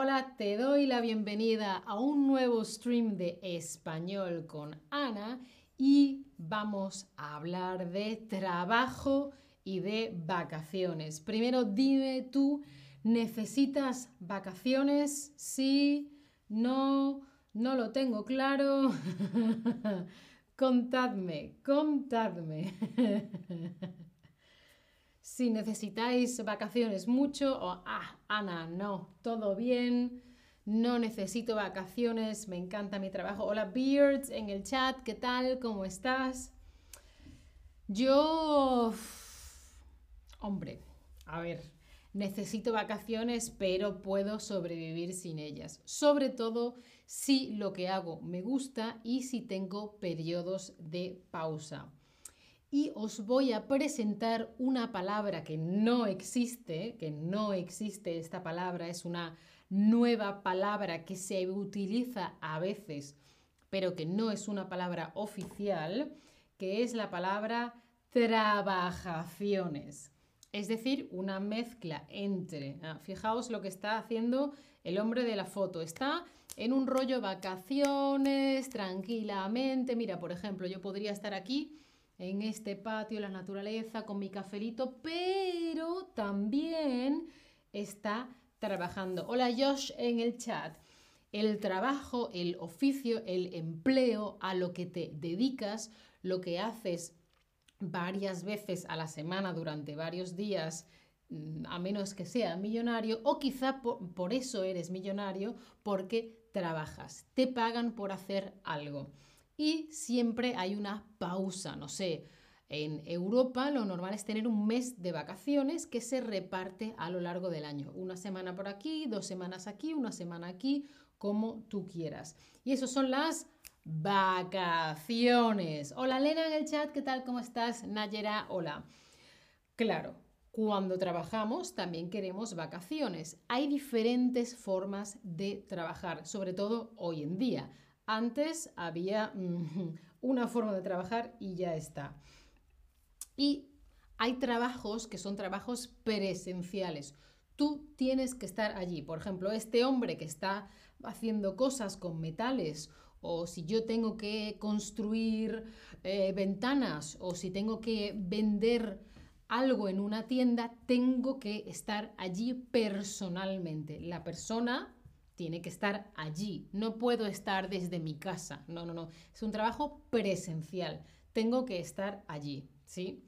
hola, te doy la bienvenida a un nuevo stream de español con Ana y vamos a hablar de trabajo y de vacaciones. Primero dime tú, ¿necesitas vacaciones? Sí, no, no lo tengo claro. contadme, contadme. si necesitáis vacaciones mucho o, ah, Ana, no, todo bien, no necesito vacaciones, me encanta mi trabajo. Hola Beards en el chat, ¿qué tal? ¿Cómo estás? Yo, hombre, a ver, necesito vacaciones, pero puedo sobrevivir sin ellas. Sobre todo si lo que hago me gusta y si tengo periodos de pausa y os voy a presentar una palabra que no existe, que no existe esta palabra, es una nueva palabra que se utiliza a veces, pero que no es una palabra oficial, que es la palabra trabajaciones. Es decir, una mezcla entre, ah, fijaos lo que está haciendo el hombre de la foto, está en un rollo vacaciones, tranquilamente, mira, por ejemplo, yo podría estar aquí en este patio, la naturaleza, con mi cafelito, pero también está trabajando. Hola Josh en el chat. El trabajo, el oficio, el empleo a lo que te dedicas, lo que haces varias veces a la semana durante varios días, mm, a menos que sea millonario, o quizá por, por eso eres millonario, porque trabajas, te pagan por hacer algo y siempre hay una pausa, no sé. En Europa lo normal es tener un mes de vacaciones que se reparte a lo largo del año. Una semana por aquí, dos semanas aquí, una semana aquí, como tú quieras. Y eso son las vacaciones. Hola Lena en el chat, ¿qué tal? ¿Cómo estás? Nayera, hola. Claro, cuando trabajamos también queremos vacaciones. Hay diferentes formas de trabajar, sobre todo hoy en día. Antes había mm, una forma de trabajar y ya está. Y hay trabajos que son trabajos presenciales. Tú tienes que estar allí. Por ejemplo, este hombre que está haciendo cosas con metales o si yo tengo que construir eh, ventanas o si tengo que vender algo en una tienda, tengo que estar allí personalmente. La persona tiene que estar allí. No puedo estar desde mi casa. No, no, no. Es un trabajo presencial. Tengo que estar allí, ¿sí?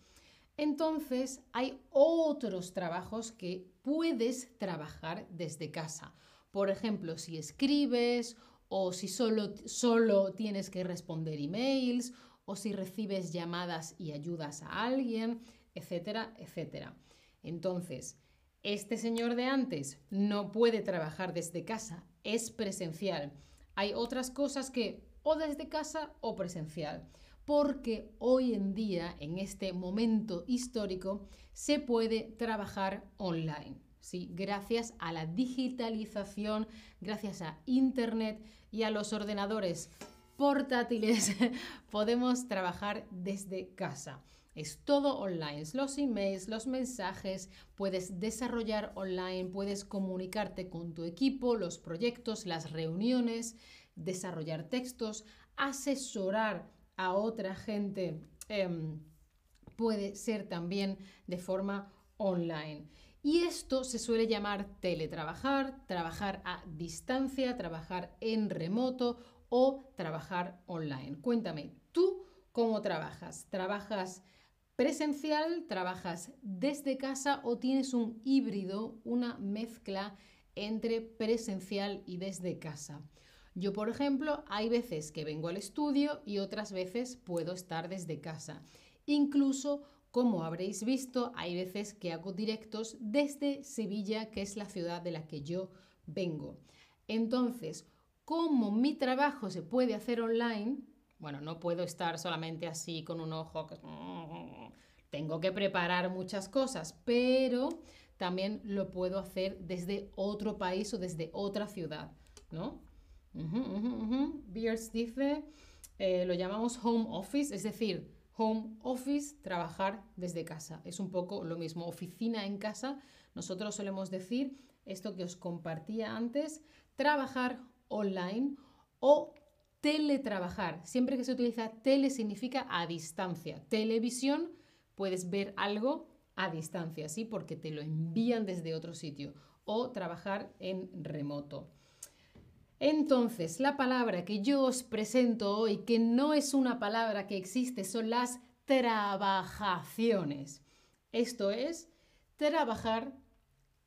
Entonces, hay otros trabajos que puedes trabajar desde casa. Por ejemplo, si escribes o si solo, solo tienes que responder emails o si recibes llamadas y ayudas a alguien, etcétera, etcétera. Entonces, este señor de antes no puede trabajar desde casa, es presencial. Hay otras cosas que o desde casa o presencial, porque hoy en día, en este momento histórico, se puede trabajar online. ¿sí? Gracias a la digitalización, gracias a Internet y a los ordenadores portátiles, podemos trabajar desde casa. Es todo online, los emails, los mensajes, puedes desarrollar online, puedes comunicarte con tu equipo, los proyectos, las reuniones, desarrollar textos, asesorar a otra gente, em, puede ser también de forma online. Y esto se suele llamar teletrabajar, trabajar a distancia, trabajar en remoto o trabajar online. Cuéntame, ¿tú cómo trabajas? ¿Trabajas presencial, trabajas desde casa o tienes un híbrido, una mezcla entre presencial y desde casa. Yo, por ejemplo, hay veces que vengo al estudio y otras veces puedo estar desde casa. Incluso, como habréis visto, hay veces que hago directos desde Sevilla, que es la ciudad de la que yo vengo. Entonces, como mi trabajo se puede hacer online, bueno, no puedo estar solamente así con un ojo. Tengo que preparar muchas cosas, pero también lo puedo hacer desde otro país o desde otra ciudad, ¿no? Beers dice, eh, lo llamamos home office, es decir, home office, trabajar desde casa. Es un poco lo mismo, oficina en casa, nosotros solemos decir esto que os compartía antes, trabajar online o teletrabajar. Siempre que se utiliza tele significa a distancia. Televisión, puedes ver algo a distancia, ¿sí? Porque te lo envían desde otro sitio. O trabajar en remoto. Entonces, la palabra que yo os presento hoy, que no es una palabra que existe, son las trabajaciones. Esto es trabajar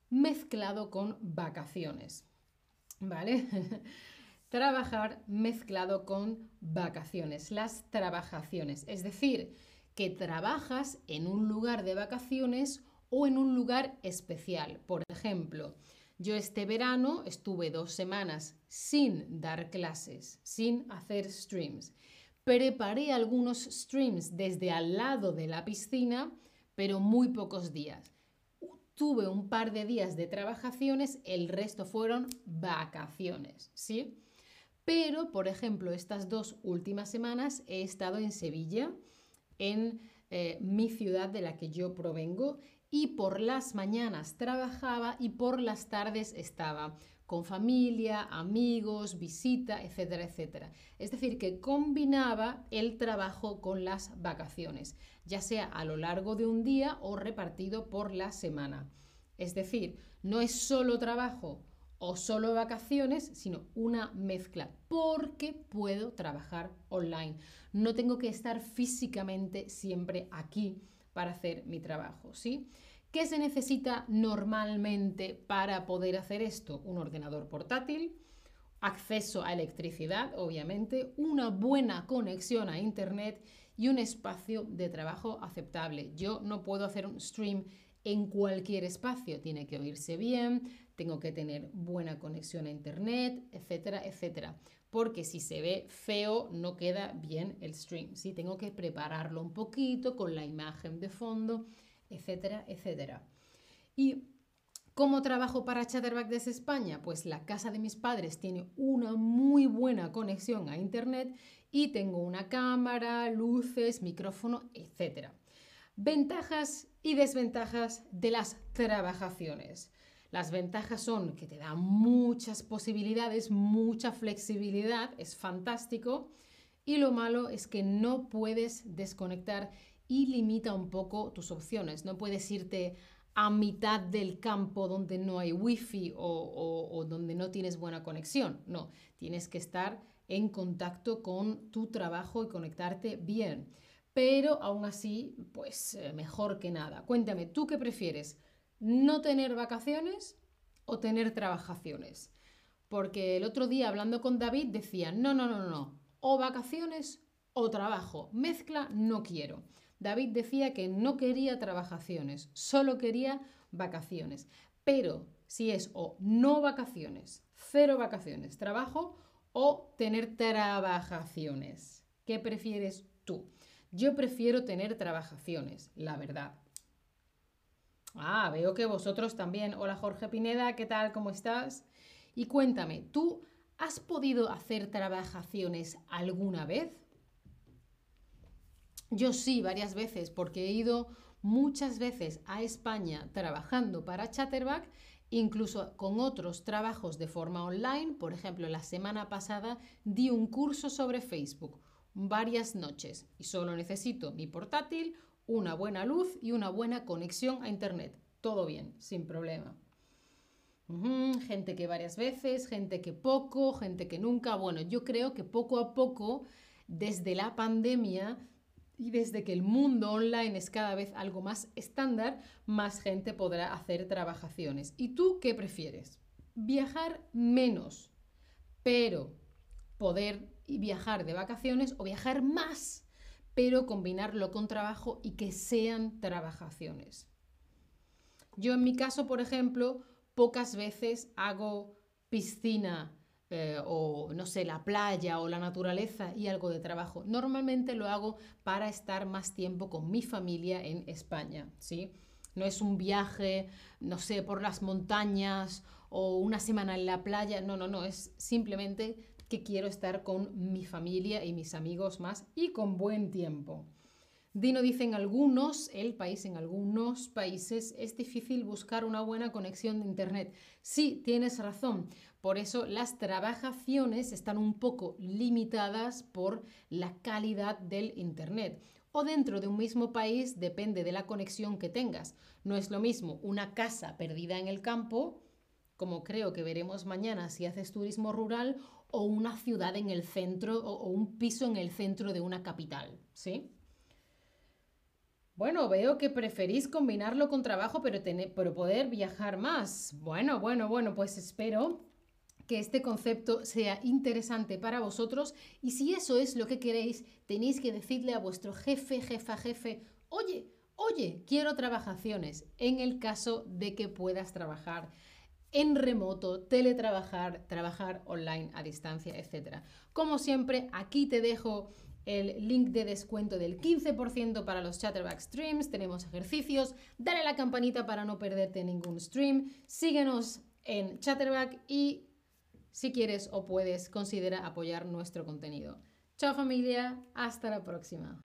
mezclado con vacaciones. ¿Vale? trabajar mezclado con vacaciones, las trabajaciones. Es decir, que trabajas en un lugar de vacaciones o en un lugar especial. Por ejemplo, yo este verano estuve dos semanas sin dar clases, sin hacer streams. Preparé algunos streams desde al lado de la piscina, pero muy pocos días. Tuve un par de días de trabajaciones, el resto fueron vacaciones, ¿sí? Pero, por ejemplo, estas dos últimas semanas he estado en Sevilla, en eh, mi ciudad de la que yo provengo, y por las mañanas trabajaba y por las tardes estaba con familia, amigos, visita, etcétera, etcétera. Es decir, que combinaba el trabajo con las vacaciones, ya sea a lo largo de un día o repartido por la semana. Es decir, no es solo trabajo o solo vacaciones, sino una mezcla, porque puedo trabajar online. No tengo que estar físicamente siempre aquí para hacer mi trabajo, ¿sí? ¿Qué se necesita normalmente para poder hacer esto? Un ordenador portátil, acceso a electricidad, obviamente, una buena conexión a Internet y un espacio de trabajo aceptable. Yo no puedo hacer un stream en cualquier espacio, tiene que oírse bien, tengo que tener buena conexión a Internet, etcétera, etcétera. Porque si se ve feo, no queda bien el stream. ¿sí? Tengo que prepararlo un poquito con la imagen de fondo etcétera, etcétera. ¿Y cómo trabajo para Chatterback desde España? Pues la casa de mis padres tiene una muy buena conexión a Internet y tengo una cámara, luces, micrófono, etcétera. Ventajas y desventajas de las trabajaciones. Las ventajas son que te da muchas posibilidades, mucha flexibilidad, es fantástico. Y lo malo es que no puedes desconectar y limita un poco tus opciones. No puedes irte a mitad del campo donde no hay wifi o, o, donde no tienes buena conexión. No, tienes que estar en contacto con tu trabajo y conectarte bien. Pero aún así, pues eh, mejor que nada. Cuéntame, ¿tú qué prefieres? ¿No tener vacaciones o tener trabajaciones? Porque el otro día hablando con David decía, no, no, no, no, o vacaciones o trabajo, mezcla no quiero. David decía que no quería trabajaciones, solo quería vacaciones. Pero si es o no vacaciones, cero vacaciones, trabajo o tener trabajaciones, ¿qué prefieres tú? Yo prefiero tener trabajaciones, la verdad. Ah, veo que vosotros también. Hola Jorge Pineda, ¿qué tal? ¿Cómo estás? Y cuéntame, ¿tú has podido hacer trabajaciones alguna vez? Yo sí, varias veces, porque he ido muchas veces a España trabajando para Chatterback, incluso con otros trabajos de forma online. Por ejemplo, la semana pasada di un curso sobre Facebook, varias noches, y solo necesito mi portátil, una buena luz y una buena conexión a Internet. Todo bien, sin problema. gente que varias veces, gente que poco, gente que nunca. Bueno, yo creo que poco a poco, desde la pandemia, y desde que el mundo online es cada vez algo más estándar, más gente podrá hacer trabajaciones. ¿Y tú qué prefieres? Viajar menos, pero poder viajar de vacaciones o viajar más, pero combinarlo con trabajo y que sean trabajaciones. Yo en mi caso, por ejemplo, pocas veces hago piscina eh, o no sé, la playa o la naturaleza y algo de trabajo. Normalmente lo hago para estar más tiempo con mi familia en España, ¿sí? No es un viaje, no sé, por las montañas o una semana en la playa, no, no, no, es simplemente quiero estar con mi familia y mis amigos más y con buen tiempo. Dino dice en algunos, el país, en algunos países es difícil buscar una buena conexión de Internet. Sí, tienes razón. Por eso las trabajaciones están un poco limitadas por la calidad del Internet. O dentro de un mismo país depende de la conexión que tengas. No es lo mismo una casa perdida en el campo, como creo que veremos mañana si haces turismo rural, o una ciudad en el centro o, un piso en el centro de una capital, ¿sí? Bueno, veo que preferís combinarlo con trabajo, pero, pero poder viajar más. Bueno, bueno, bueno, pues espero que este concepto sea interesante para vosotros y si eso es lo que queréis, tenéis que decirle a vuestro jefe, jefa, jefe, oye, oye, quiero trabajaciones en el caso de que puedas trabajar en remoto, teletrabajar, trabajar online a distancia, etc. Como siempre, aquí te dejo el link de descuento del 15% para los Chatterback Streams. Tenemos ejercicios. Dale a la campanita para no perderte ningún stream. Síguenos en Chatterback y si quieres o puedes, considera apoyar nuestro contenido. Chao familia, hasta la próxima.